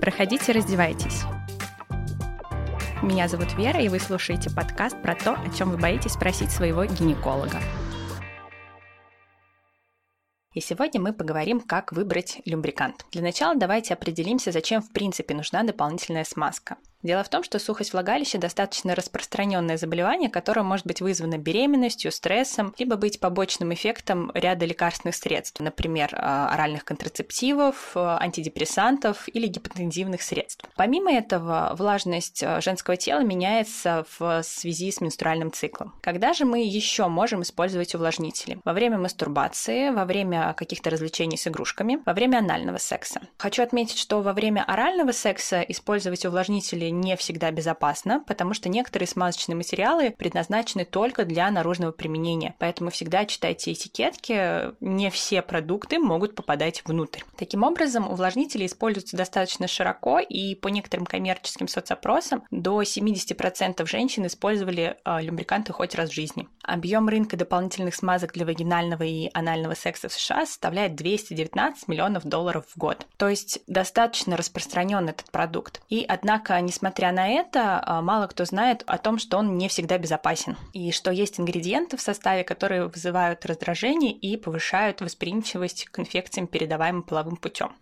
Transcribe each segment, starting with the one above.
Проходите, раздевайтесь. Меня зовут Вера, и вы слушаете подкаст про то, о чем вы боитесь спросить своего гинеколога. И сегодня мы поговорим, как выбрать любрикант. Для начала давайте определимся, зачем в принципе нужна дополнительная смазка. Дело в том, что сухость влагалища достаточно распространенное заболевание, которое может быть вызвано беременностью, стрессом, либо быть побочным эффектом ряда лекарственных средств, например, а, оральных контрацептивов, а, антидепрессантов или гипотензивных средств. Помимо этого, влажность а, женского тела меняется в связи с менструальным циклом. Когда же мы еще можем использовать увлажнители? Во время мастурбации, во время каких-то развлечений с игрушками, во время анального секса. Хочу отметить, что во время орального секса использовать увлажнители деле не всегда безопасно, потому что некоторые смазочные материалы предназначены только для наружного применения. Поэтому всегда читайте этикетки, не все продукты могут попадать внутрь. Таким образом, увлажнители используются достаточно широко, и по некоторым коммерческим соцопросам до 70% женщин использовали э, любриканты хоть раз в жизни. Объем рынка дополнительных смазок для вагинального и анального секса в США составляет 219 миллионов долларов в год. То есть достаточно распространен этот продукт. И однако, не несмотря на это, а, мало кто знает о том, что он не всегда безопасен, и что есть ингредиенты в составе, которые вызывают раздражение и повышают восприимчивость к инфекциям, передаваемым половым путем.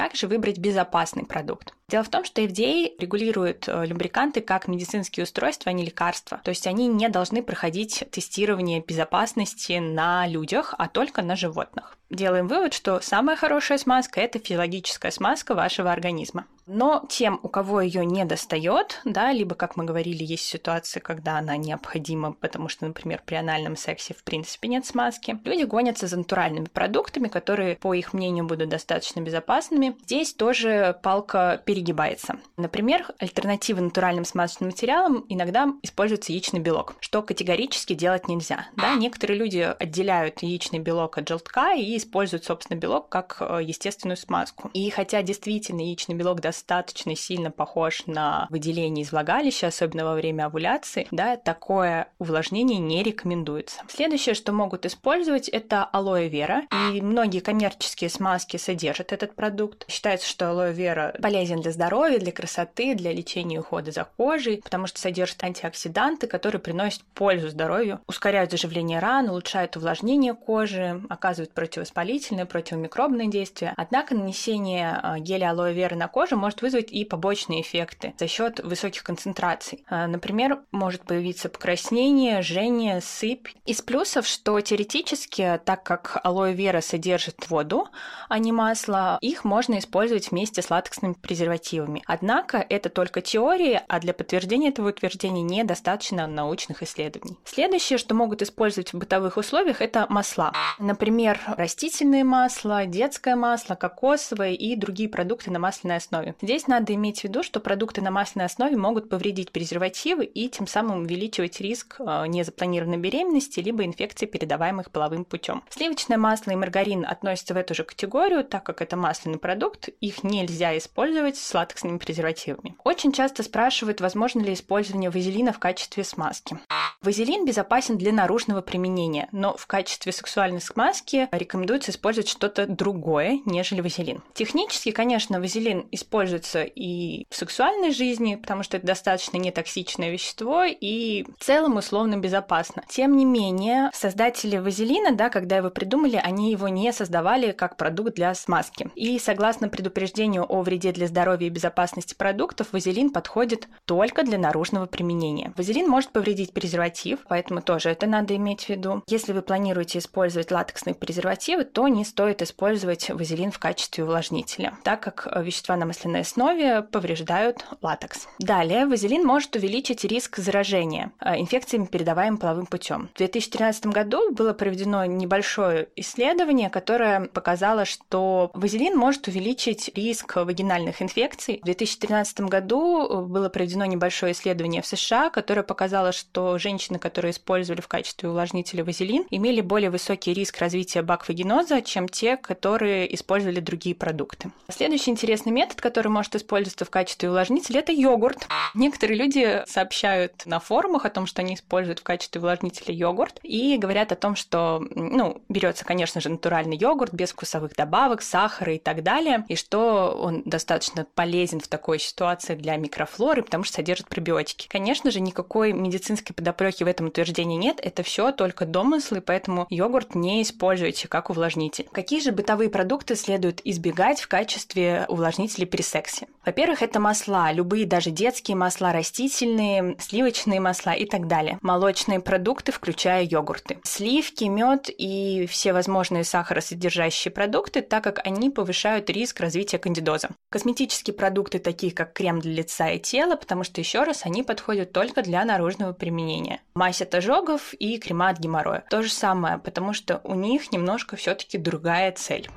Как же выбрать безопасный продукт? Дело в том, что FDA регулирует э, любриканты как медицинские устройства, а не лекарства. То есть они не должны проходить тестирование безопасности на людях, а только на животных. Делаем вывод, что самая хорошая смазка – это физиологическая смазка вашего организма. Но тем, у кого ее не достает, да, либо, как мы говорили, есть ситуации, когда она необходима, потому что, например, при анальном сексе в принципе нет смазки, люди гонятся за натуральными продуктами, которые, по их мнению, будут достаточно безопасными. Здесь тоже палка перегибается. Например, альтернативы натуральным смазочным материалам иногда используется яичный белок, что категорически делать нельзя. Да, некоторые люди отделяют яичный белок от желтка и используют, собственно, белок как э, естественную смазку. И хотя действительно яичный белок достаточно достаточно сильно похож на выделение из влагалища, особенно во время овуляции, да, такое увлажнение не рекомендуется. Следующее, что могут использовать, это алоэ вера. И многие коммерческие смазки содержат этот продукт. Считается, что алоэ вера полезен для здоровья, для красоты, для лечения и ухода за кожей, потому что содержит антиоксиданты, которые приносят пользу здоровью, ускоряют заживление ран, улучшают увлажнение кожи, оказывают противовоспалительное, противомикробное действие. Однако нанесение а, геля алоэ вера на кожу может может вызвать и побочные эффекты за счет высоких концентраций. А, например, может появиться покраснение, жжение, сыпь. Из плюсов, что теоретически, так как алоэ вера содержит воду, а не масло, их можно использовать вместе с латексными презервативами. Однако это только теория, а для подтверждения этого утверждения недостаточно научных исследований. Следующее, что могут использовать в бытовых условиях, это масла. Например, растительные масла, детское масло, кокосовое и другие продукты на масляной основе. Здесь надо иметь в виду, что продукты на масляной основе могут повредить презервативы и тем самым увеличивать риск э, незапланированной беременности либо инфекций, передаваемых половым путем. Сливочное масло и маргарин относятся в эту же категорию, так как это масляный продукт, их нельзя использовать с латексными презервативами. Очень часто спрашивают, возможно ли использование вазелина в качестве смазки. Вазелин безопасен для наружного применения, но в качестве сексуальной смазки рекомендуется использовать что-то другое, нежели вазелин. Технически, конечно, вазелин используется и в сексуальной жизни, потому что это достаточно нетоксичное вещество и в целом условно безопасно. Тем не менее, создатели вазелина, да, когда его придумали, они его не создавали как продукт для смазки. И согласно предупреждению о вреде для здоровья и безопасности продуктов, вазелин подходит только для наружного применения. Вазелин может повредить презерватив поэтому тоже это надо иметь в виду. Если вы планируете использовать латексные презервативы, то не стоит использовать вазелин в качестве увлажнителя, так как вещества на масляной основе повреждают латекс. Далее, вазелин может увеличить риск заражения э, инфекциями, передаваемыми половым путем. В 2013 году было проведено небольшое исследование, которое показало, что вазелин может увеличить риск вагинальных инфекций. В 2013 году было проведено небольшое исследование в США, которое показало, что женщины которые использовали в качестве увлажнителя вазелин, имели более высокий риск развития баквагеноза, чем те, которые использовали другие продукты. Следующий интересный метод, который который может использоваться в качестве увлажнителя, это йогурт. Некоторые люди сообщают на форумах о том, что они используют в качестве увлажнителя йогурт, и говорят о том, что, ну, берется, конечно же, натуральный йогурт без вкусовых добавок, сахара и так далее, и что он достаточно полезен в такой ситуации для микрофлоры, потому что содержит пробиотики. Конечно же, никакой медицинской подоплеки в этом утверждении нет, это все только домыслы, поэтому йогурт не используйте как увлажнитель. Какие же бытовые продукты следует избегать в качестве увлажнителей при сексе? Во-первых, это масла, любые даже детские масла, растительные, сливочные масла и так далее. Молочные продукты, включая йогурты. Сливки, мед и все возможные сахаросодержащие продукты, так как они повышают риск развития кандидоза. Косметические продукты, такие как крем для лица и тела, потому что, еще раз, они подходят только для наружного применения. Мазь от ожогов и крема от геморроя. То же самое, потому что у них немножко все-таки другая цель.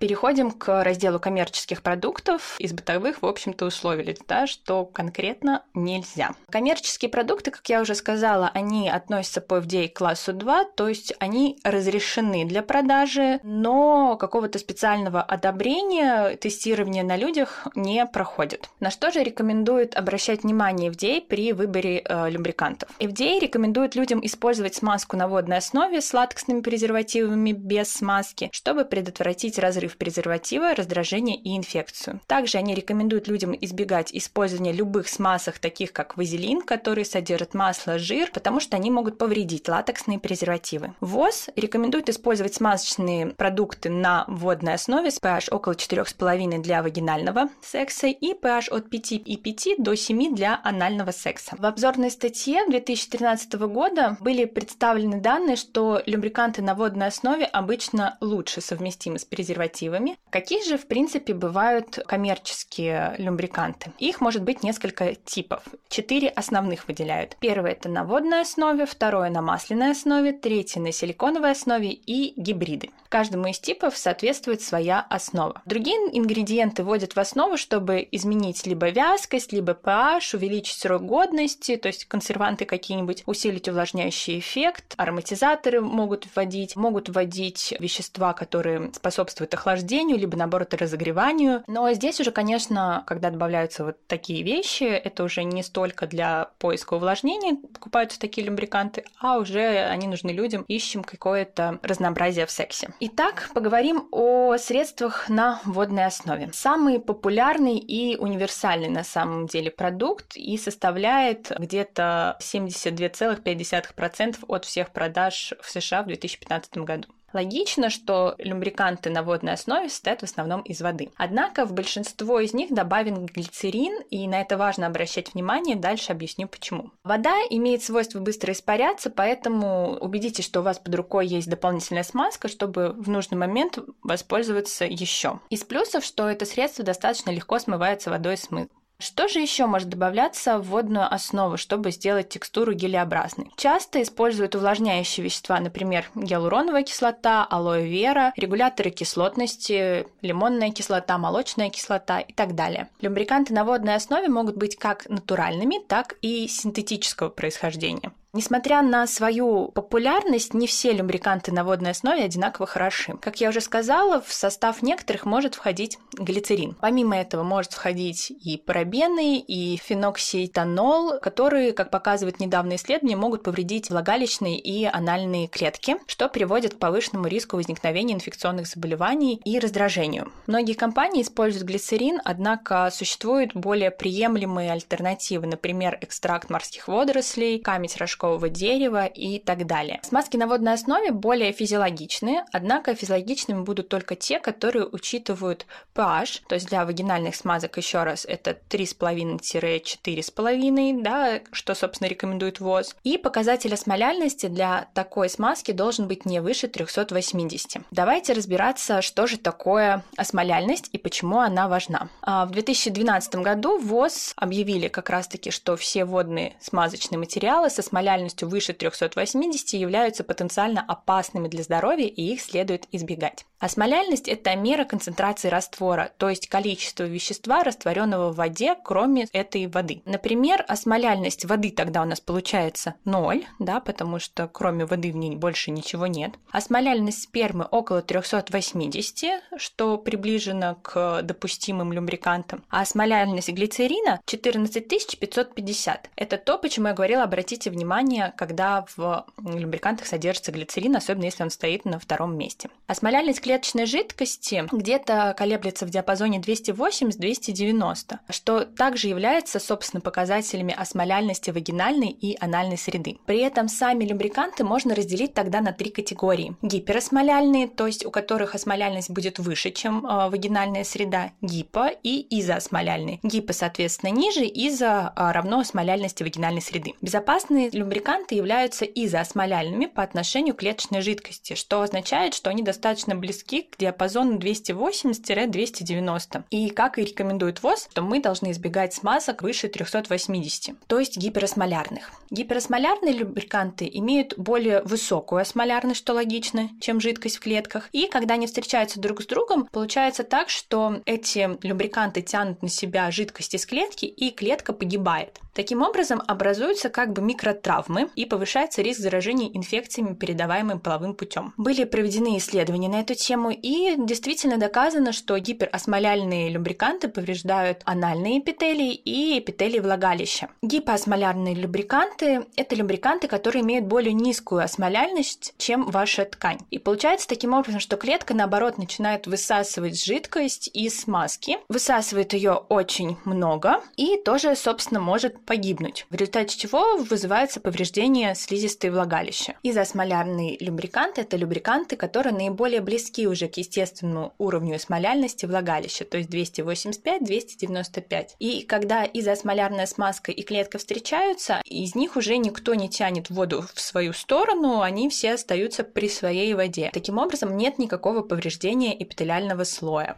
Переходим к разделу коммерческих продуктов. Из бытовых, в общем-то, условились, да, что конкретно нельзя. Коммерческие продукты, как я уже сказала, они относятся по FDA к классу 2, то есть они разрешены для продажи, но какого-то специального одобрения, тестирования на людях не проходит. На что же рекомендует обращать внимание FDA при выборе э, любрикантов? FDA рекомендует людям использовать смазку на водной основе с латексными презервативами без смазки, чтобы предотвратить разрыв в презерватива, раздражение и инфекцию. Также они рекомендуют людям избегать использования любых смазок, таких как вазелин, которые содержат масло, жир, потому что они могут повредить латексные презервативы. ВОЗ рекомендует использовать смазочные продукты на водной основе с pH около 4,5 для вагинального секса и pH от 5,5 до 7 для анального секса. В обзорной статье 2013 года были представлены данные, что любриканты на водной основе обычно лучше совместимы с презервативами презервативами. Какие же, в принципе, бывают коммерческие люмбриканты? Их может быть несколько типов. Четыре основных выделяют. Первое – это на водной основе, второе – на масляной основе, третье – на силиконовой основе и гибриды. Каждому из типов соответствует своя основа. Другие ингредиенты вводят в основу, чтобы изменить либо вязкость, либо pH, увеличить срок годности, то есть консерванты какие-нибудь, усилить увлажняющий эффект, ароматизаторы могут вводить, могут вводить вещества, которые способствуют охлаждению, либо наоборот разогреванию. Но здесь уже, конечно, когда добавляются вот такие вещи, это уже не столько для поиска увлажнения покупаются такие любриканты, а уже они нужны людям, ищем какое-то разнообразие в сексе. Итак, поговорим о средствах на водной основе. Самый популярный и универсальный на самом деле продукт и составляет где-то 72,5% от всех продаж в США в 2015 году. Логично, что люмбриканты на водной основе состоят в основном из воды. Однако в большинство из них добавлен глицерин, и на это важно обращать внимание, дальше объясню почему. Вода имеет свойство быстро испаряться, поэтому убедитесь, что у вас под рукой есть дополнительная смазка, чтобы в нужный момент воспользоваться еще. Из плюсов, что это средство достаточно легко смывается водой с мыла. Что же еще может добавляться в водную основу, чтобы сделать текстуру гелеобразной? Часто используют увлажняющие вещества, например, гиалуроновая кислота, алоэ вера, регуляторы кислотности, лимонная кислота, молочная кислота и так далее. Любриканты на водной основе могут быть как натуральными, так и синтетического происхождения. Несмотря на свою популярность, не все люмбриканты на водной основе одинаково хороши. Как я уже сказала, в состав некоторых может входить глицерин. Помимо этого может входить и парабены, и феноксиэтанол, которые, как показывают недавние исследования, могут повредить влагалищные и анальные клетки, что приводит к повышенному риску возникновения инфекционных заболеваний и раздражению. Многие компании используют глицерин, однако существуют более приемлемые альтернативы, например, экстракт морских водорослей, камень рожкового вершкового дерева и так далее. Смазки на водной основе более физиологичные, однако физиологичными будут только те, которые учитывают pH, то есть для вагинальных смазок еще раз это 3,5-4,5, да, что, собственно, рекомендует ВОЗ. И показатель осмоляльности для такой смазки должен быть не выше 380. Давайте разбираться, что же такое осмоляльность и почему она важна. А, в 2012 году ВОЗ объявили как раз-таки, что все водные смазочные материалы со смоляльностью лояльностью выше 380 являются потенциально опасными для здоровья и их следует избегать. Осмоляльность – это мера концентрации раствора, то есть количество вещества, растворенного в воде, кроме этой воды. Например, осмоляльность воды тогда у нас получается 0, да, потому что кроме воды в ней больше ничего нет. Осмоляльность спермы около 380, что приближено к допустимым люмбрикантам. А осмоляльность глицерина 14550. Это то, почему я говорила, обратите внимание, когда в люмбрикантах содержится глицерин, особенно если он стоит на втором месте. Осмоляльность клеточной жидкости где-то колеблется в диапазоне 280-290, что также является, собственно, показателями осмоляльности вагинальной и анальной среды. При этом сами люмбриканты можно разделить тогда на три категории. Гиперосмоляльные, то есть у которых осмоляльность будет выше, чем э, вагинальная среда, гипо и изоосмоляльные. Гипо, соответственно, ниже, изо э, равно осмоляльности вагинальной среды. Безопасные люмбриканты являются изоосмоляльными по отношению к клеточной жидкости, что означает, что они достаточно близки к диапазону 280-290. И как и рекомендует ВОЗ, то мы должны избегать смазок выше 380, то есть гиперосмолярных. Гиперосмолярные любриканты имеют более высокую осмолярность, что логично, чем жидкость в клетках. И когда они встречаются друг с другом, получается так, что эти любриканты тянут на себя жидкость из клетки, и клетка погибает. Таким образом, образуются как бы микротравмы и повышается риск заражения инфекциями, передаваемыми половым путем. Были проведены исследования на эту тему, и действительно доказано, что гиперосмоляльные любриканты повреждают анальные эпителии и эпителии влагалища. Гипоосмолярные любриканты – это любриканты, которые имеют более низкую осмоляльность, чем ваша ткань. И получается таким образом, что клетка, наоборот, начинает высасывать жидкость из смазки, высасывает ее очень много и тоже, собственно, может погибнуть, в результате чего вызывается повреждение слизистой влагалища. Изосмолярные любриканты – это любриканты, которые наиболее близки уже к естественному уровню осмоляльности влагалища, то есть 285-295. И когда изосмолярная смазка и клетка встречаются, из них уже никто не тянет воду в свою сторону, они все остаются при своей воде. Таким образом, нет никакого повреждения эпителиального слоя.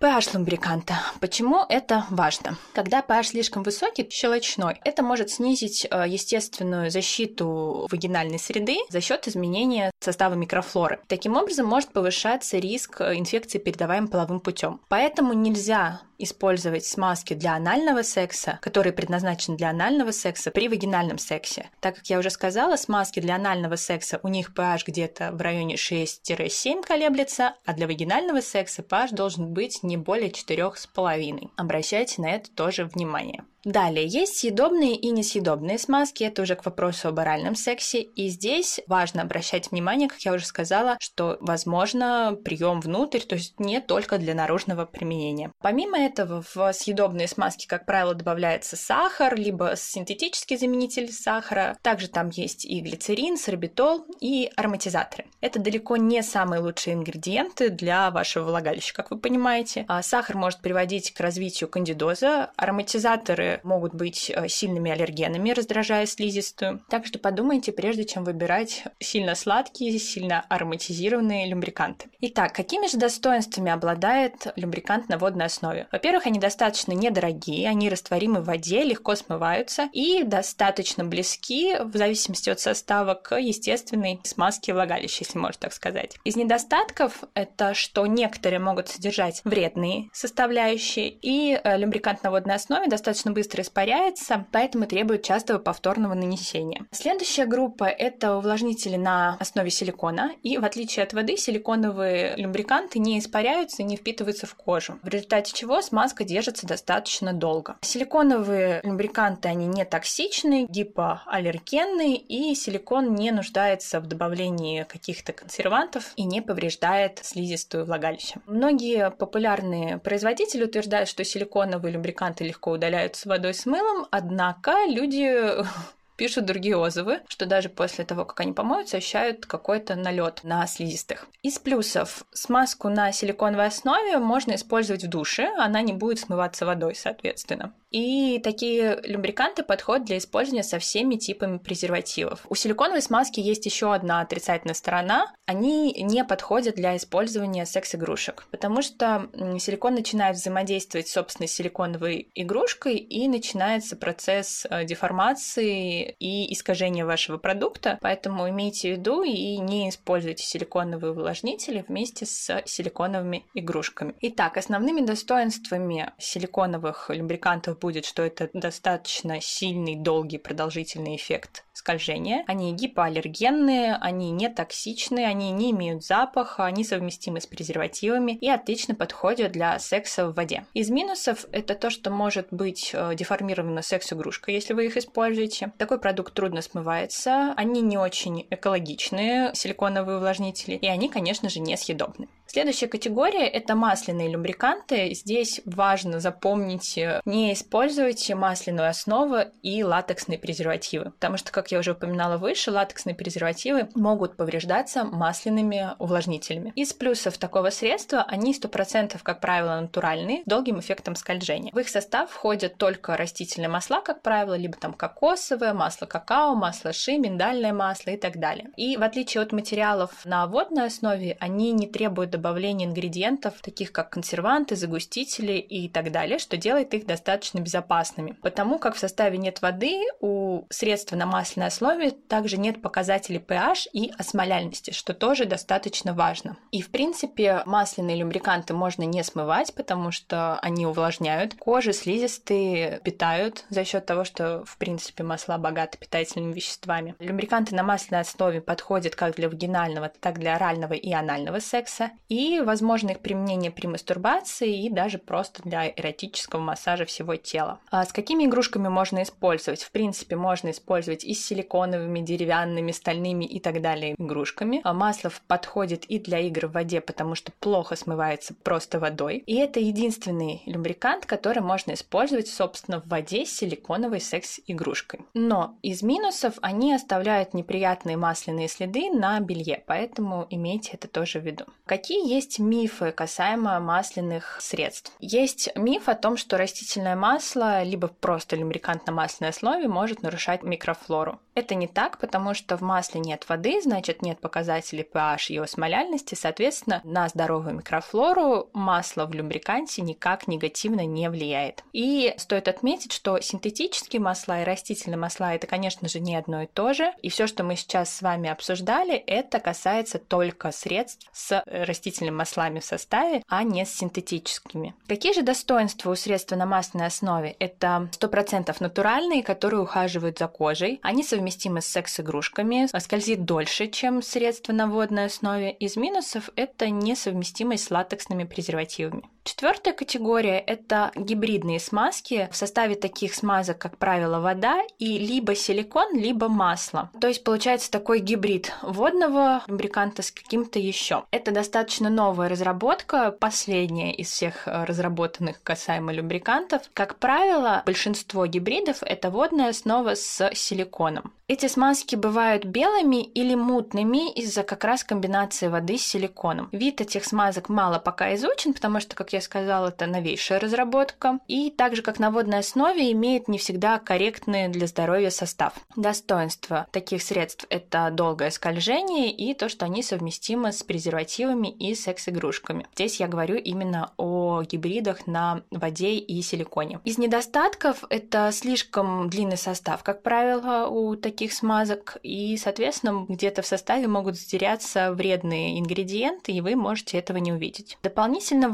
pH лумбриканта. Почему это важно? Когда pH слишком высокий, щелочной, это может снизить э, естественную защиту вагинальной среды за счет изменения состава микрофлоры. Таким образом, может повышаться риск э, инфекции, передаваемой половым путем. Поэтому нельзя использовать смазки для анального секса, которые предназначены для анального секса при вагинальном сексе. Так как я уже сказала, смазки для анального секса у них pH где-то в районе 6-7 колеблется, а для вагинального секса pH должен быть не более 4,5. Обращайте на это тоже внимание. Далее, есть съедобные и несъедобные смазки, это уже к вопросу об оральном сексе, и здесь важно обращать внимание, как я уже сказала, что возможно прием внутрь, то есть не только для наружного применения. Помимо этого, в съедобные смазки, как правило, добавляется сахар, либо синтетический заменитель сахара, также там есть и глицерин, сорбитол и ароматизаторы. Это далеко не самые лучшие ингредиенты для вашего влагалища, как вы понимаете. А сахар может приводить к развитию кандидоза, ароматизаторы могут быть э, сильными аллергенами, раздражая слизистую. Так что подумайте, прежде чем выбирать сильно сладкие, сильно ароматизированные люмбриканты. Итак, какими же достоинствами обладает люмбрикант на водной основе? Во-первых, они достаточно недорогие, они растворимы в воде, легко смываются и достаточно близки, в зависимости от состава, к естественной смазке влагалища, если можно так сказать. Из недостатков это, что некоторые могут содержать вредные составляющие, и э, люмбрикант на водной основе достаточно быстро испаряется, поэтому требует частого повторного нанесения. Следующая группа – это увлажнители на основе силикона, и в отличие от воды, силиконовые люмбриканты не испаряются и не впитываются в кожу, в результате чего смазка держится достаточно долго. Силиконовые люмбриканты, они не токсичны, гипоаллергенные, и силикон не нуждается в добавлении каких-то консервантов и не повреждает слизистую влагалище. Многие популярные производители утверждают, что силиконовые люмбриканты легко удаляются водой с мылом, однако люди пишут другие отзывы, что даже после того, как они помоются, ощущают какой-то налет на слизистых. Из плюсов смазку на силиконовой основе можно использовать в душе, она не будет смываться водой, соответственно. И такие любриканты подходят для использования со всеми типами презервативов. У силиконовой смазки есть еще одна отрицательная сторона. Они не подходят для использования секс-игрушек, потому что силикон начинает взаимодействовать с собственной силиконовой игрушкой и начинается процесс э, деформации и искажения вашего продукта. Поэтому имейте в виду и не используйте силиконовые увлажнители вместе с силиконовыми игрушками. Итак, основными достоинствами силиконовых любрикантов будет, что это достаточно сильный, долгий, продолжительный эффект скольжения. Они гипоаллергенные, они не токсичные, они не имеют запаха, они совместимы с презервативами и отлично подходят для секса в воде. Из минусов это то, что может быть э, деформирована секс-игрушка, если вы их используете. Такой продукт трудно смывается, они не очень экологичные, силиконовые увлажнители, и они, конечно же, несъедобны. Следующая категория – это масляные любриканты. Здесь важно запомнить, э, не используйте масляную основу и латексные презервативы, потому что, как я уже упоминала выше, латексные презервативы могут повреждаться масляными увлажнителями. Из плюсов такого средства они 100% как правило натуральные, с долгим эффектом скольжения. В их состав входят только растительные масла, как правило, либо там кокосовое, масло какао, масло ши, миндальное масло и так далее. И в отличие от материалов на водной основе, они не требуют добавления ингредиентов, таких как консерванты, загустители и так далее, что делает их достаточно безопасными. Потому как в составе нет воды, у средства на масляной основе также нет показателей pH и осмоляльности, что тоже достаточно важно. И в принципе масляные любриканты можно не смывать, потому что они увлажняют. Кожи слизистые питают за счет того, что в принципе масла богаты питательными веществами. Любриканты на масляной основе подходят как для вагинального, так для орального и анального секса и возможно их применение при мастурбации и даже просто для эротического массажа всего тела. А с какими игрушками можно использовать? В принципе, можно использовать и с силиконовыми, деревянными, стальными и так далее игрушками. А масло подходит и для игр в воде, потому что плохо смывается просто водой. И это единственный любрикант, который можно использовать, собственно, в воде с силиконовой секс-игрушкой. Но из минусов они оставляют неприятные масляные следы на белье, поэтому имейте это тоже в виду. Какие есть мифы касаемо масляных средств. Есть миф о том, что растительное масло, либо просто люмбрикант на масляной основе может нарушать микрофлору. Это не так, потому что в масле нет воды, значит нет показателей pH и осмоляльности, соответственно, на здоровую микрофлору масло в люмбриканте никак негативно не влияет. И стоит отметить, что синтетические масла и растительные масла это, конечно же, не одно и то же, и все, что мы сейчас с вами обсуждали, это касается только средств с растительными растительными маслами в составе, а не с синтетическими. Какие же достоинства у средства на масляной основе? Это 100% натуральные, которые ухаживают за кожей. Они совместимы с секс-игрушками, скользит дольше, чем средства на водной основе. Из минусов это несовместимость с латексными презервативами. Четвертая категория – это гибридные смазки. В составе таких смазок, как правило, вода и либо силикон, либо масло. То есть получается такой гибрид водного лубриканта с каким-то еще. Это достаточно новая разработка, последняя из всех э, разработанных касаемо любрикантов. Как правило, большинство гибридов – это водная основа с силиконом. Эти смазки бывают белыми или мутными из-за как раз комбинации воды с силиконом. Вид этих смазок мало пока изучен, потому что, как я сказала, это новейшая разработка. И так же, как на водной основе, имеет не всегда корректный для здоровья состав. Достоинство таких средств – это долгое скольжение и то, что они совместимы с презервативами и секс-игрушками. Здесь я говорю именно о гибридах на воде и силиконе. Из недостатков – это слишком длинный состав, как правило, у таких смазок, и, соответственно, где-то в составе могут затеряться вредные ингредиенты, и вы можете этого не увидеть. Дополнительно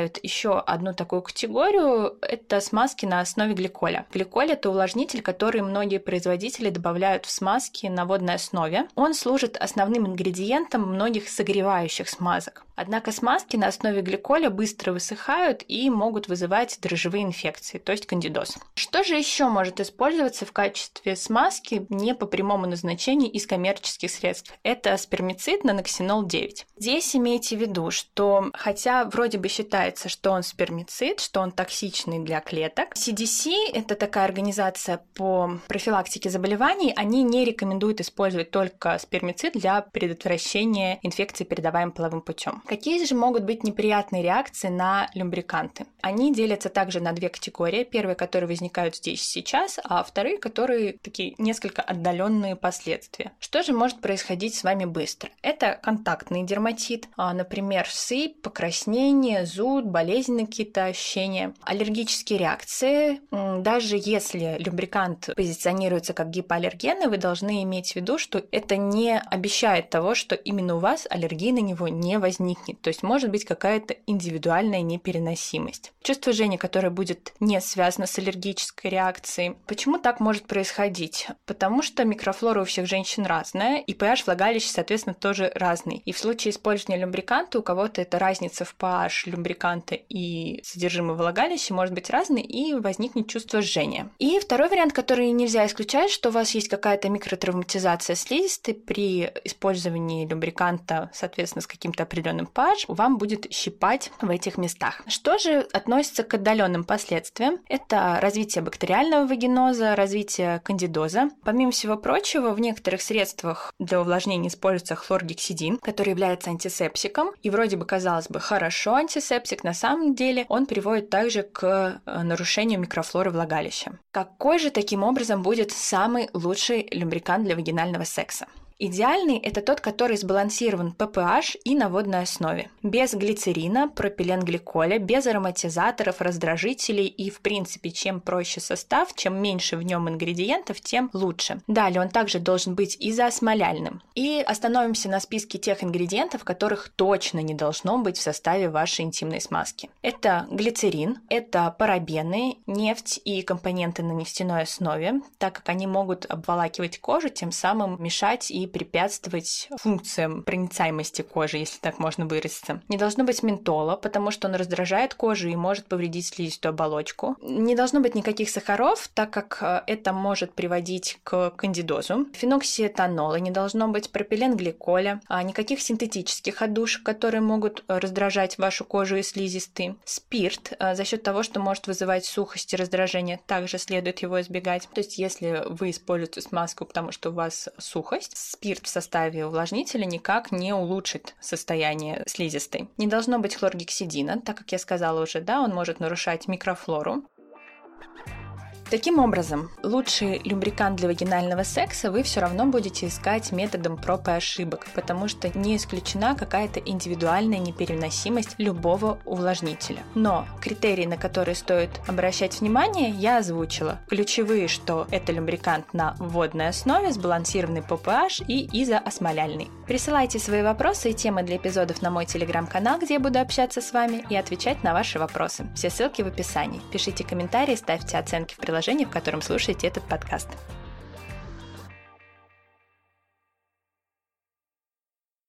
выделяют еще одну такую категорию – это смазки на основе гликоля. Гликоль – это увлажнитель, который многие производители добавляют в смазки на водной основе. Он служит основным ингредиентом многих согревающих смазок. Однако смазки на основе гликоля быстро высыхают и могут вызывать дрожжевые инфекции, то есть кандидоз. Что же еще может использоваться в качестве смазки не по прямому назначению из коммерческих средств. Это спермицид наноксинол 9. Здесь имейте в виду, что хотя вроде бы считается, что он спермицид, что он токсичный для клеток, CDC, это такая организация по профилактике заболеваний, они не рекомендуют использовать только спермицид для предотвращения инфекции, передаваемой половым путем. Какие же могут быть неприятные реакции на люмбриканты? Они делятся также на две категории. Первые, которые возникают здесь сейчас, а вторые, которые такие несколько отдаленные последствия. Что же может происходить с вами быстро? Это контактный дерматит, а, например, сыпь, покраснение, зуд, болезненные какие-то ощущения, аллергические реакции. Даже если люмбрикант позиционируется как гипоаллергенный, вы должны иметь в виду, что это не обещает того, что именно у вас аллергии на него не возникнет. То есть может быть какая-то индивидуальная непереносимость. Чувство жжения, которое будет не связано с аллергической реакцией. Почему так может происходить? Потому что микрофлора у всех женщин разная, и pH влагалища, соответственно, тоже разный. И в случае использования люмбриканта у кого-то это разница в pH люмбриканта и содержимого влагалища может быть разной, и возникнет чувство жжения. И второй вариант, который нельзя исключать, что у вас есть какая-то микротравматизация слизистой при использовании люмбриканта, соответственно, с каким-то определенным pH, вам будет щипать в этих местах. Что же относится к отдаленным последствиям? Это развитие бактериального вагиноза, развитие кандидоза. Помимо всего прочего, в некоторых средствах для увлажнения используется хлоргексидин, который является антисептиком. И вроде бы, казалось бы, хорошо антисептик, на самом деле он приводит также к э, нарушению микрофлоры влагалища. Какой же таким образом будет самый лучший люмбрикант для вагинального секса? Идеальный – это тот, который сбалансирован по и на водной основе. Без глицерина, пропиленгликоля, без ароматизаторов, раздражителей и, в принципе, чем проще состав, чем меньше в нем ингредиентов, тем лучше. Далее он также должен быть изоосмоляльным. И остановимся на списке тех ингредиентов, которых точно не должно быть в составе вашей интимной смазки. Это глицерин, это парабены, нефть и компоненты на нефтяной основе, так как они могут обволакивать кожу, тем самым мешать и препятствовать функциям проницаемости кожи, если так можно выразиться. Не должно быть ментола, потому что он раздражает кожу и может повредить слизистую оболочку. Не должно быть никаких сахаров, так как э, это может приводить к кандидозу. Феноксиэтанола не должно быть, пропиленгликоля, а никаких синтетических отдушек, которые могут раздражать вашу кожу и слизистые. Спирт э, за счет того, что может вызывать сухость и раздражение, также следует его избегать. То есть, если вы используете смазку, потому что у вас сухость, спирт в составе увлажнителя никак не улучшит состояние слизистой. Не должно быть хлоргексидина, так как я сказала уже, да, он может нарушать микрофлору. Таким образом, лучший любрикант для вагинального секса вы все равно будете искать методом проб и ошибок, потому что не исключена какая-то индивидуальная непереносимость любого увлажнителя. Но критерии, на которые стоит обращать внимание, я озвучила. Ключевые, что это любрикант на водной основе, сбалансированный по pH и изоосмоляльный. Присылайте свои вопросы и темы для эпизодов на мой телеграм-канал, где я буду общаться с вами и отвечать на ваши вопросы. Все ссылки в описании. Пишите комментарии, ставьте оценки в приложении приложении, в котором слушаете этот подкаст.